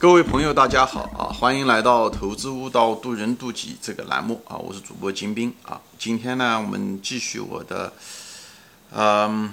各位朋友，大家好啊！欢迎来到《投资悟道，渡人渡己》这个栏目啊！我是主播金兵啊。今天呢，我们继续我的嗯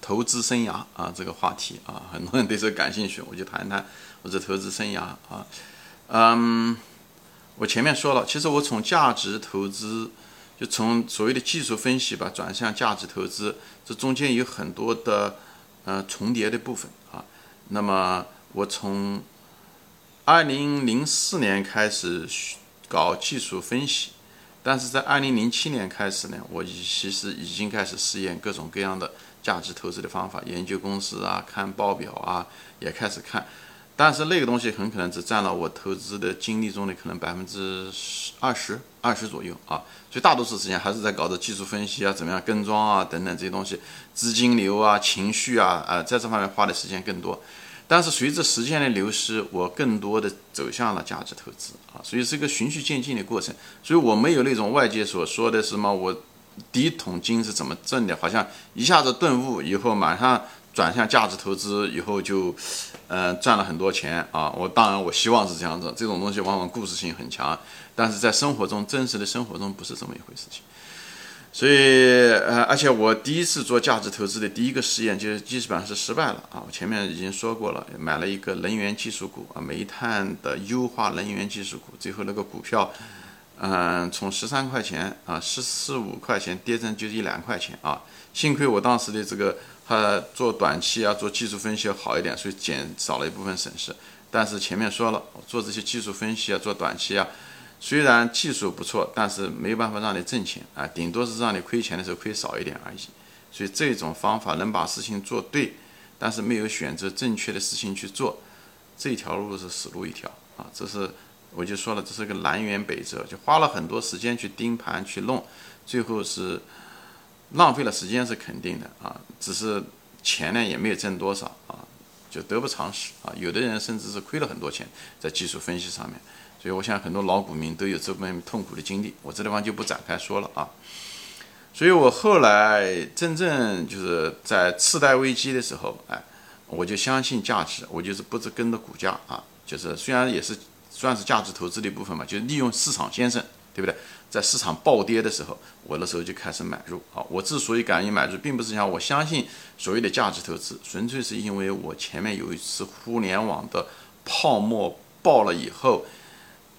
投资生涯啊这个话题啊，很多人对这个感兴趣，我就谈谈我这投资生涯啊。嗯，我前面说了，其实我从价值投资，就从所谓的技术分析吧，转向价值投资，这中间有很多的呃重叠的部分啊。那么我从二零零四年开始搞技术分析，但是在二零零七年开始呢，我已其实已经开始试验各种各样的价值投资的方法，研究公司啊，看报表啊，也开始看。但是那个东西很可能只占了我投资的精力中的可能百分之二十二十左右啊，所以大多数时间还是在搞着技术分析啊，怎么样跟庄啊等等这些东西，资金流啊，情绪啊，呃，在这方面花的时间更多。但是随着时间的流失，我更多的走向了价值投资啊，所以是一个循序渐进的过程。所以我没有那种外界所说的什么我第一桶金是怎么挣的，好像一下子顿悟以后马上转向价值投资以后就，呃，赚了很多钱啊。我当然我希望是这样子，这种东西往往故事性很强，但是在生活中真实的生活中不是这么一回事情。所以，呃，而且我第一次做价值投资的第一个试验，就是基本上是失败了啊！我前面已经说过了，买了一个能源技术股啊，煤炭的优化能源技术股，最后那个股票，嗯，从十三块钱啊，十四五块钱跌成就一两块钱啊！幸亏我当时的这个，他做短期啊，做技术分析好一点，所以减少了一部分损失。但是前面说了，做这些技术分析啊，做短期啊。虽然技术不错，但是没有办法让你挣钱啊，顶多是让你亏钱的时候亏少一点而已。所以这种方法能把事情做对，但是没有选择正确的事情去做，这条路是死路一条啊！这是我就说了，这是个南辕北辙，就花了很多时间去盯盘去弄，最后是浪费了时间是肯定的啊，只是钱呢也没有挣多少啊，就得不偿失啊！有的人甚至是亏了很多钱在技术分析上面。所以，我想很多老股民都有这份痛苦的经历，我这地方就不展开说了啊。所以我后来真正就是在次贷危机的时候，哎，我就相信价值，我就是不是跟着股价啊，就是虽然也是算是价值投资的一部分嘛，就是利用市场先生，对不对？在市场暴跌的时候，我那时候就开始买入啊。我之所以敢于买入，并不是想我相信所谓的价值投资，纯粹是因为我前面有一次互联网的泡沫爆了以后。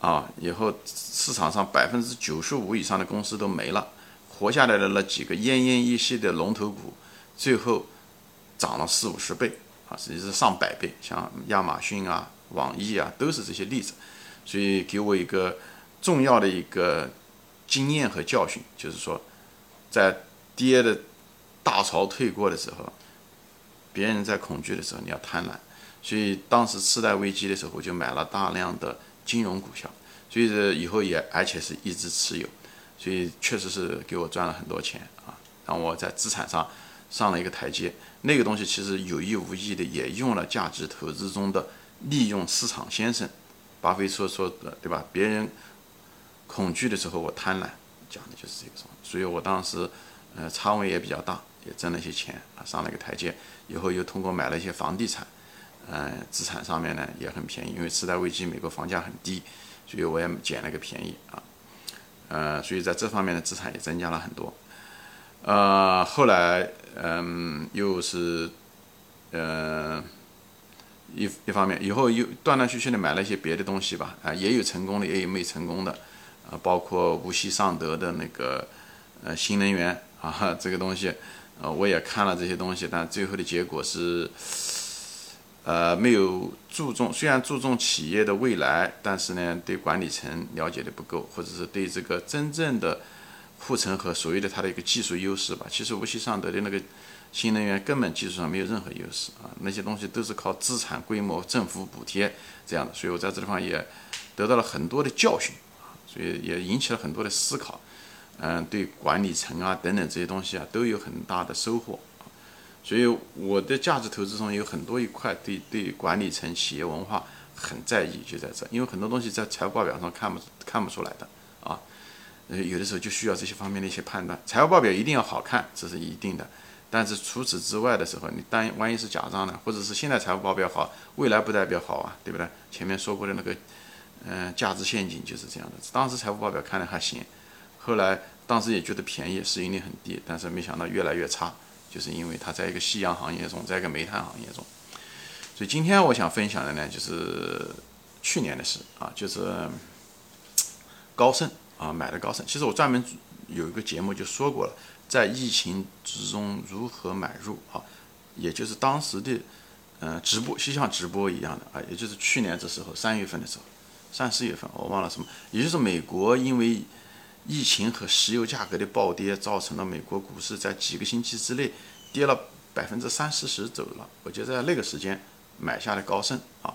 啊，以后市场上百分之九十五以上的公司都没了，活下来的那几个奄奄一息的龙头股，最后涨了四五十倍啊，甚至是上百倍，像亚马逊啊、网易啊，都是这些例子。所以给我一个重要的一个经验和教训，就是说，在跌的大潮退过的时候，别人在恐惧的时候，你要贪婪。所以当时次贷危机的时候，我就买了大量的。金融股票，所以这以后也而且是一直持有，所以确实是给我赚了很多钱啊，让我在资产上上了一个台阶。那个东西其实有意无意的也用了价值投资中的利用市场先生，巴菲特说的对吧？别人恐惧的时候我贪婪，讲的就是这个种。所以我当时呃仓位也比较大，也挣了一些钱啊，上了一个台阶。以后又通过买了一些房地产。嗯，资产上面呢也很便宜，因为次贷危机，美国房价很低，所以我也捡了个便宜啊。呃，所以在这方面的资产也增加了很多。呃，后来嗯，又是呃一一方面，以后又断断续续的买了一些别的东西吧，啊，也有成功的，也有没成功的，啊，包括无锡尚德的那个呃新能源啊，这个东西，呃，我也看了这些东西，但最后的结果是。呃，没有注重，虽然注重企业的未来，但是呢，对管理层了解的不够，或者是对这个真正的护城河所谓的它的一个技术优势吧。其实无锡尚德的那个新能源根本技术上没有任何优势啊，那些东西都是靠资产规模、政府补贴这样的。所以我在这地方也得到了很多的教训啊，所以也引起了很多的思考。嗯，对管理层啊等等这些东西啊都有很大的收获。所以我的价值投资中有很多一块对对管理层、企业文化很在意，就在这，因为很多东西在财务报表上看不看不出来的啊，呃，有的时候就需要这些方面的一些判断。财务报表一定要好看，这是一定的，但是除此之外的时候，你单万一是假账呢，或者是现在财务报表好，未来不代表好啊，对不对？前面说过的那个，嗯，价值陷阱就是这样的。当时财务报表看的还行，后来当时也觉得便宜，市盈率很低，但是没想到越来越差，就是因为它在一个夕阳行业中，在一个煤炭行业中。所以今天我想分享的呢，就是去年的事啊，就是高盛啊买的高盛。其实我专门有一个节目就说过了。在疫情之中如何买入啊？也就是当时的，嗯，直播就像直播一样的啊，也就是去年这时候三月份的时候，三四月份我忘了什么，也就是美国因为疫情和石油价格的暴跌，造成了美国股市在几个星期之内跌了百分之三四十走了。我就在那个时间买下了高盛啊。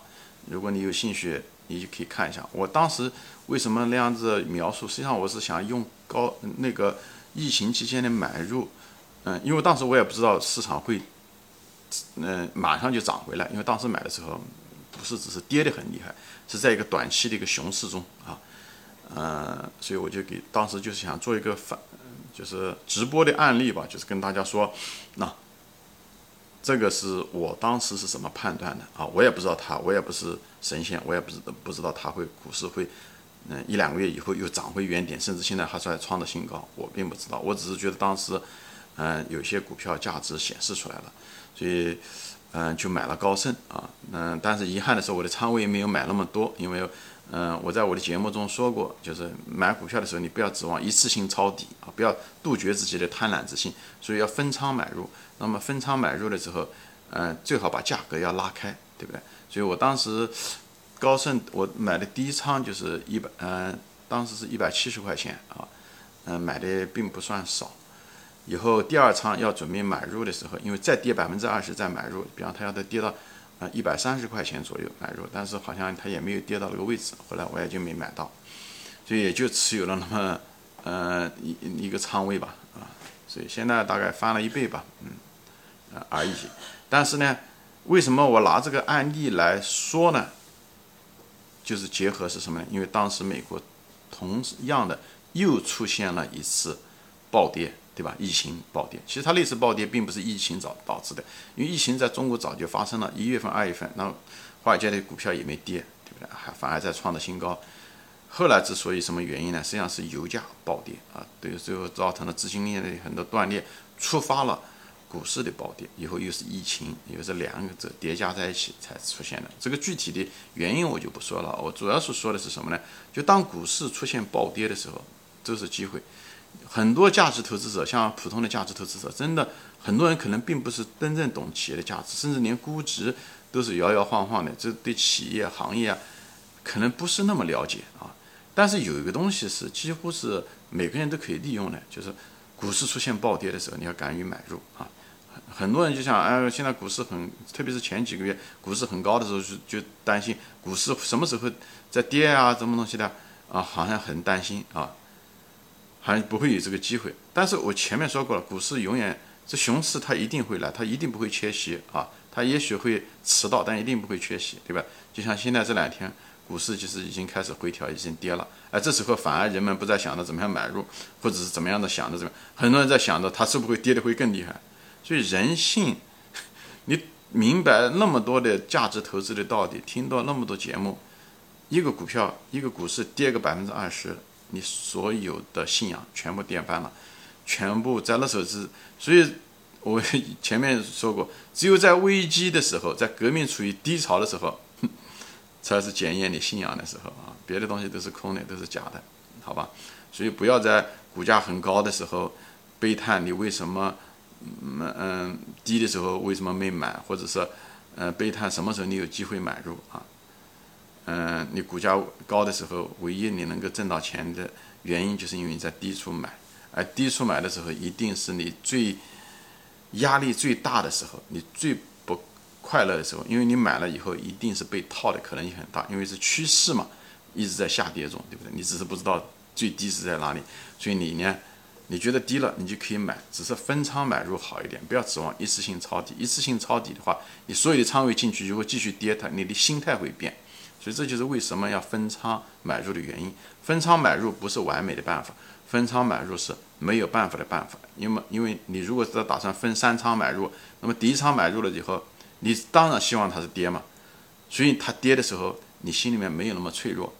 如果你有兴趣，你就可以看一下我当时为什么那样子描述。实际上我是想用高那个。疫情期间的买入，嗯，因为当时我也不知道市场会，嗯，马上就涨回来。因为当时买的时候，不是只是跌得很厉害，是在一个短期的一个熊市中啊，嗯，所以我就给当时就是想做一个反，就是直播的案例吧，就是跟大家说，那这个是我当时是怎么判断的啊？我也不知道他，我也不是神仙，我也不知道不知道他会股市会。嗯，一两个月以后又涨回原点，甚至现在还在创的新高，我并不知道，我只是觉得当时，嗯，有些股票价值显示出来了，所以，嗯，就买了高盛啊，嗯，但是遗憾的是我的仓位没有买那么多，因为，嗯，我在我的节目中说过，就是买股票的时候你不要指望一次性抄底啊，不要杜绝自己的贪婪之心，所以要分仓买入。那么分仓买入的时候，嗯，最好把价格要拉开，对不对？所以我当时。高盛，我买的第一仓就是一百，嗯，当时是一百七十块钱啊，嗯，买的并不算少。以后第二仓要准备买入的时候，因为再跌百分之二十再买入，比方它要再跌到啊一百三十块钱左右买入，但是好像它也没有跌到那个位置，后来我也就没买到，所以也就持有了那么，嗯，一一个仓位吧，啊，所以现在大概翻了一倍吧，嗯，啊而已。但是呢，为什么我拿这个案例来说呢？就是结合是什么呢？因为当时美国同样的又出现了一次暴跌，对吧？疫情暴跌，其实它那次暴跌并不是疫情早导致的，因为疫情在中国早就发生了，一月份、二月份，那华尔街的股票也没跌，对不对？还反而在创的新高。后来之所以什么原因呢？实际上是油价暴跌啊，对，最后造成了资金链的很多断裂，触发了。股市的暴跌以后又是疫情，又是两个这叠加在一起才出现的。这个具体的原因我就不说了，我主要是说的是什么呢？就当股市出现暴跌的时候，这是机会。很多价值投资者，像普通的价值投资者，真的很多人可能并不是真正懂企业的价值，甚至连估值都是摇摇晃晃的。这对企业行业啊，可能不是那么了解啊。但是有一个东西是几乎是每个人都可以利用的，就是股市出现暴跌的时候，你要敢于买入啊。很多人就想，哎，现在股市很，特别是前几个月股市很高的时候，就就担心股市什么时候在跌啊，什么东西的啊，好像很担心啊，好像不会有这个机会。但是我前面说过了，股市永远这熊市它一定会来，它一定不会缺席啊，它也许会迟到，但一定不会缺席，对吧？就像现在这两天股市其实已经开始回调，已经跌了，哎，这时候反而人们不再想着怎么样买入，或者是怎么样的想着怎么，很多人在想着它是不是会跌的会更厉害。所以人性，你明白那么多的价值投资的道理，听到那么多节目，一个股票一个股市跌个百分之二十，你所有的信仰全部颠翻了，全部在那时候是，所以我 前面说过，只有在危机的时候，在革命处于低潮的时候，才是检验你信仰的时候啊，别的东西都是空的，都是假的，好吧？所以不要在股价很高的时候悲叹你为什么。嗯嗯，低的时候为什么没买，或者是，嗯，悲叹什么时候你有机会买入啊？嗯，你股价高的时候，唯一你能够挣到钱的原因，就是因为你在低处买，而低处买的时候，一定是你最压力最大的时候，你最不快乐的时候，因为你买了以后，一定是被套的可能性很大，因为是趋势嘛，一直在下跌中，对不对？你只是不知道最低是在哪里，所以你呢？你觉得低了，你就可以买，只是分仓买入好一点，不要指望一次性抄底。一次性抄底的话，你所有的仓位进去，如果继续跌，它你的心态会变。所以这就是为什么要分仓买入的原因。分仓买入不是完美的办法，分仓买入是没有办法的办法，因为因为你如果是打算分三仓买入，那么第一仓买入了以后，你当然希望它是跌嘛，所以它跌的时候，你心里面没有那么脆弱，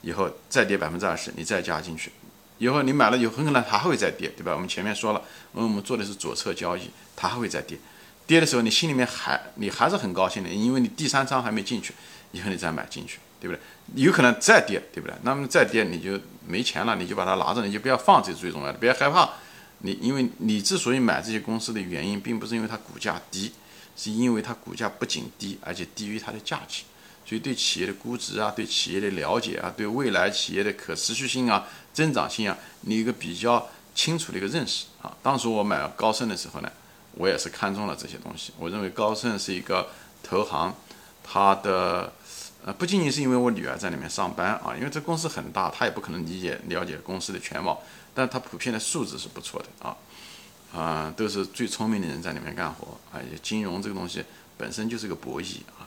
以后再跌百分之二十，你再加进去，以后你买了以后很可能它还会再跌，对吧？我们前面说了，因为我们做的是左侧交易，它还会再跌，跌的时候你心里面还你还是很高兴的，因为你第三仓还没进去，以后你再买进去。对不对？有可能再跌，对不对？那么再跌你就没钱了，你就把它拿着，你就不要放，这是最重要的。不要害怕，你因为你之所以买这些公司的原因，并不是因为它股价低，是因为它股价不仅低，而且低于它的价值。所以对企业的估值啊，对企业的了解啊，对未来企业的可持续性啊、增长性啊，你一个比较清楚的一个认识啊。当时我买高盛的时候呢，我也是看中了这些东西。我认为高盛是一个投行，它的。呃，不仅仅是因为我女儿在里面上班啊，因为这公司很大，她也不可能理解了解公司的全貌，但她普遍的素质是不错的啊，啊，都是最聪明的人在里面干活，而且金融这个东西本身就是个博弈啊，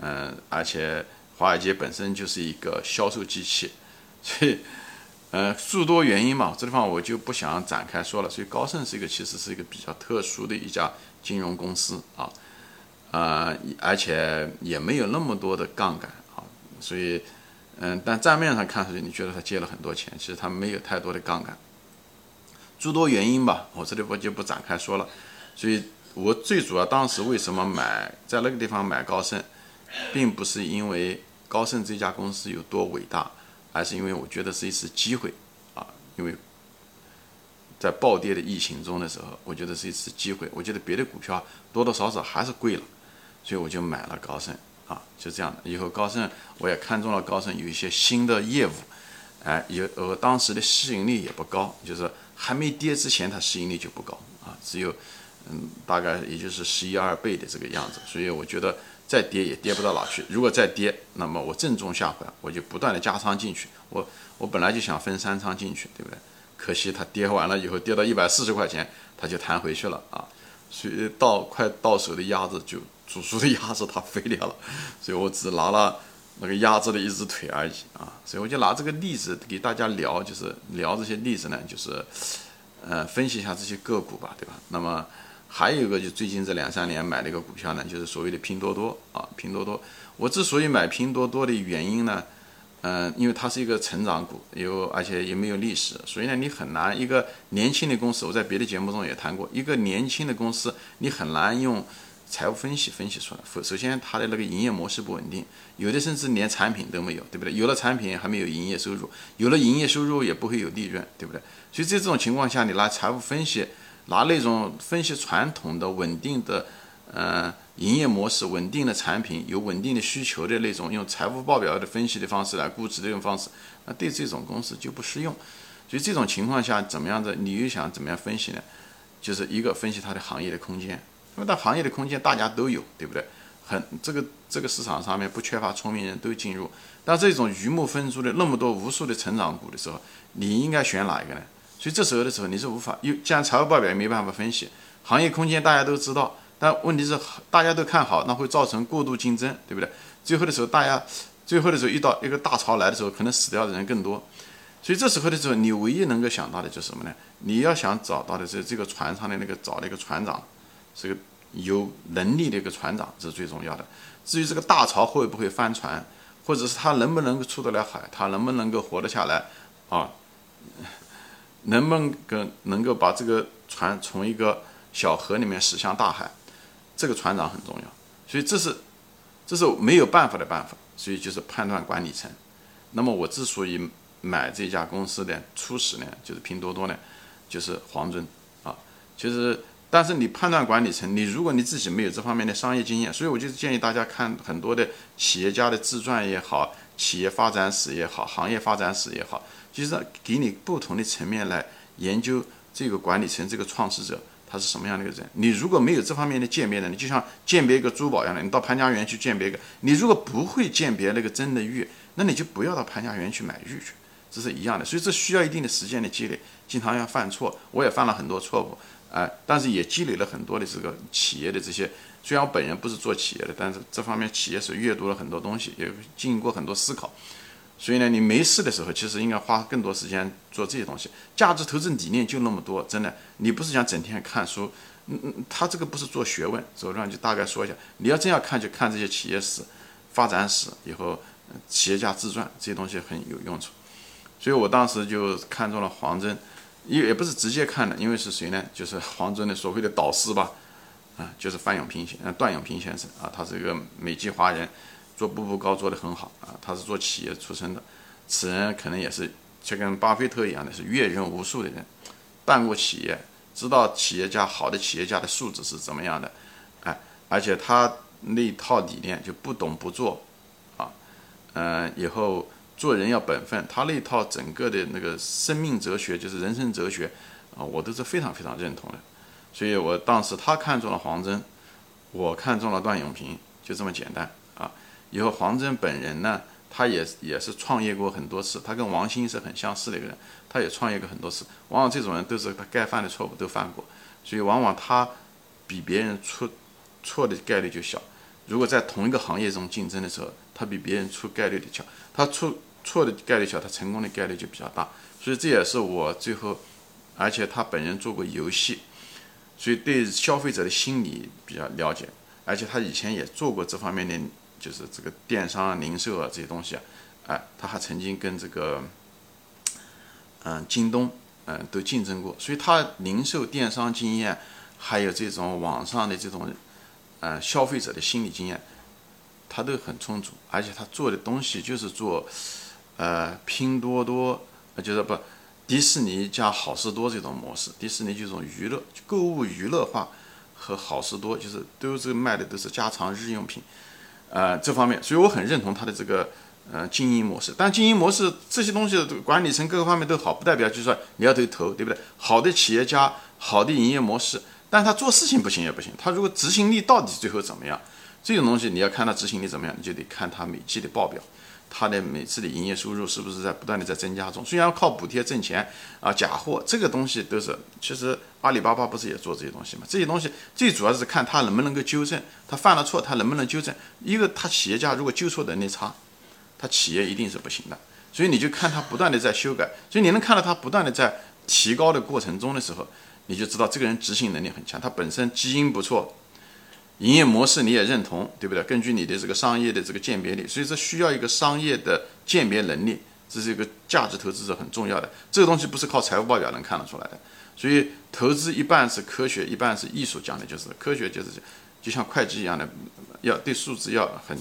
嗯，而且华尔街本身就是一个销售机器，所以，呃，诸多原因嘛，这地方我就不想展开说了。所以高盛是一个其实是一个比较特殊的一家金融公司啊。啊，而且也没有那么多的杠杆啊，所以，嗯，但账面上看上去你觉得他借了很多钱，其实他没有太多的杠杆，诸多原因吧，我这里我就不展开说了。所以我最主要当时为什么买在那个地方买高盛，并不是因为高盛这家公司有多伟大，而是因为我觉得是一次机会啊，因为。在暴跌的疫情中的时候，我觉得是一次机会。我觉得别的股票多多少少还是贵了。所以我就买了高盛啊，就这样的。以后高盛我也看中了高盛有一些新的业务，哎，有呃当时的市盈率也不高，就是还没跌之前它市盈率就不高啊，只有嗯大概也就是十一二倍的这个样子。所以我觉得再跌也跌不到哪去。如果再跌，那么我正中下怀，我就不断的加仓进去。我我本来就想分三仓进去，对不对？可惜它跌完了以后跌到一百四十块钱，它就弹回去了啊。所以到快到手的鸭子就。煮熟的鸭子它飞掉了，所以我只拿了那个鸭子的一只腿而已啊，所以我就拿这个例子给大家聊，就是聊这些例子呢，就是呃分析一下这些个股吧，对吧？那么还有一个就最近这两三年买了一个股票呢，就是所谓的拼多多啊，拼多多。我之所以买拼多多的原因呢，嗯，因为它是一个成长股，有而且也没有历史，所以呢你很难一个年轻的公司，我在别的节目中也谈过，一个年轻的公司你很难用。财务分析分析出来，首先它的那个营业模式不稳定，有的甚至连产品都没有，对不对？有了产品还没有营业收入，有了营业收入也不会有利润，对不对？所以在这种情况下，你拿财务分析，拿那种分析传统的稳定的，呃，营业模式、稳定的产品、有稳定的需求的那种，用财务报表的分析的方式来估值的这种方式，那对这种公司就不适用。所以这种情况下，怎么样子？你又想怎么样分析呢？就是一个分析它的行业的空间。因为它行业的空间大家都有，对不对？很这个这个市场上面不缺乏聪明人，都进入。但这种鱼目分珠的那么多无数的成长股的时候，你应该选哪一个呢？所以这时候的时候你是无法，又既然财务报表也没办法分析，行业空间大家都知道，但问题是大家都看好，那会造成过度竞争，对不对？最后的时候大家最后的时候遇到一个大潮来的时候，可能死掉的人更多。所以这时候的时候，你唯一能够想到的就是什么呢？你要想找到的是这个船上的那个找的一个船长，是个。有能力的一个船长，这是最重要的。至于这个大潮会不会翻船，或者是他能不能够出得了海，他能不能够活得下来，啊，能不能够能够把这个船从一个小河里面驶向大海，这个船长很重要。所以这是这是没有办法的办法。所以就是判断管理层。那么我之所以买这家公司的初始呢，就是拼多多呢，就是黄尊啊，其实。但是你判断管理层，你如果你自己没有这方面的商业经验，所以我就建议大家看很多的企业家的自传也好，企业发展史也好，行业发展史也好，就是给你不同的层面来研究这个管理层这个创始者他是什么样的一个人。你如果没有这方面的鉴别能力，就像鉴别一个珠宝一样的，你到潘家园去鉴别一个，你如果不会鉴别那个真的玉，那你就不要到潘家园去买玉去，这是一样的。所以这需要一定的时间的积累，经常要犯错，我也犯了很多错误。哎，但是也积累了很多的这个企业的这些，虽然我本人不是做企业的，但是这方面企业是阅读了很多东西，也经过很多思考，所以呢，你没事的时候，其实应该花更多时间做这些东西。价值投资理念就那么多，真的，你不是想整天看书，嗯嗯，他这个不是做学问，走上就大概说一下。你要真要看，就看这些企业史、发展史，以后企业家自传这些东西很有用处。所以我当时就看中了黄峥，也也不是直接看的，因为是谁呢？就是黄峥的所谓的导师吧，啊，就是范永平先，段永平先生啊，他是一个美籍华人。做步步高做得很好啊，他是做企业出身的，此人可能也是就跟巴菲特一样的是阅人无数的人，办过企业，知道企业家好的企业家的素质是怎么样的，哎，而且他那套理念就不懂不做，啊，嗯，以后做人要本分，他那套整个的那个生命哲学就是人生哲学啊，我都是非常非常认同的，所以我当时他看中了黄峥，我看中了段永平，就这么简单啊。以后黄峥本人呢，他也也是创业过很多次，他跟王兴是很相似的一个人，他也创业过很多次。往往这种人都是他该犯的错误都犯过，所以往往他比别人出错的概率就小。如果在同一个行业中竞争的时候，他比别人出概率的小，他出错的概率小，他成功的概率就比较大。所以这也是我最后，而且他本人做过游戏，所以对消费者的心理比较了解，而且他以前也做过这方面的。就是这个电商、零售啊这些东西啊，哎，他还曾经跟这个，嗯，京东，嗯，都竞争过，所以他零售电商经验，还有这种网上的这种，嗯，消费者的心理经验，他都很充足，而且他做的东西就是做，呃，拼多多，就是不，迪士尼加好事多这种模式，迪士尼就这种娱乐购物娱乐化和好事多就是都是卖的都是家常日用品。呃，这方面，所以我很认同他的这个呃经营模式。但经营模式这些东西，管理层各个方面都好，不代表就是说你要投投，对不对？好的企业家，好的营业模式，但他做事情不行也不行。他如果执行力到底最后怎么样？这种东西你要看他执行力怎么样，你就得看他每季的报表。他的每次的营业收入是不是在不断的在增加中？虽然靠补贴挣钱啊，假货这个东西都是，其实阿里巴巴不是也做这些东西吗？这些东西最主要是看他能不能够纠正，他犯了错他能不能纠正。一个他企业家如果纠错能力差，他企业一定是不行的。所以你就看他不断的在修改，所以你能看到他不断的在提高的过程中的时候，你就知道这个人执行能力很强，他本身基因不错。营业模式你也认同，对不对？根据你的这个商业的这个鉴别力，所以这需要一个商业的鉴别能力，这是一个价值投资者很重要的。这个东西不是靠财务报表能看得出来的。所以投资一半是科学，一半是艺术，讲的就是科学，就是就像会计一样的，要对数字要很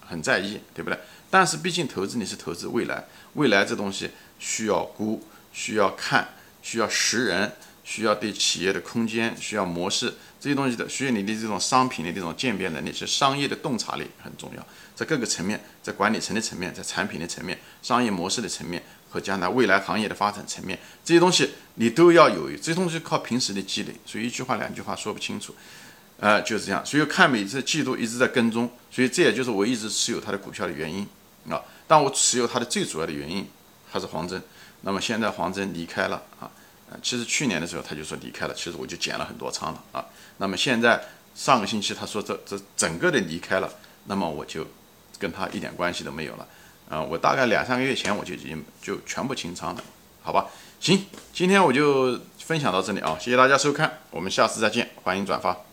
很在意，对不对？但是毕竟投资你是投资未来，未来这东西需要估，需要看，需要识人。需要对企业的空间、需要模式这些东西的，需要你的这种商品的这种鉴别能力，是商业的洞察力很重要。在各个层面，在管理层的层面，在产品的层面、商业模式的层面和将来未来行业的发展层面，这些东西你都要有。这些东西靠平时的积累，所以一句话、两句话说不清楚。呃，就是这样。所以看每次季度一直在跟踪，所以这也就是我一直持有它的股票的原因啊。但我持有它的最主要的原因还是黄峥。那么现在黄峥离开了啊。其实去年的时候他就说离开了，其实我就减了很多仓了啊。那么现在上个星期他说这这整个的离开了，那么我就跟他一点关系都没有了啊。我大概两三个月前我就已经就全部清仓了，好吧？行，今天我就分享到这里啊，谢谢大家收看，我们下次再见，欢迎转发。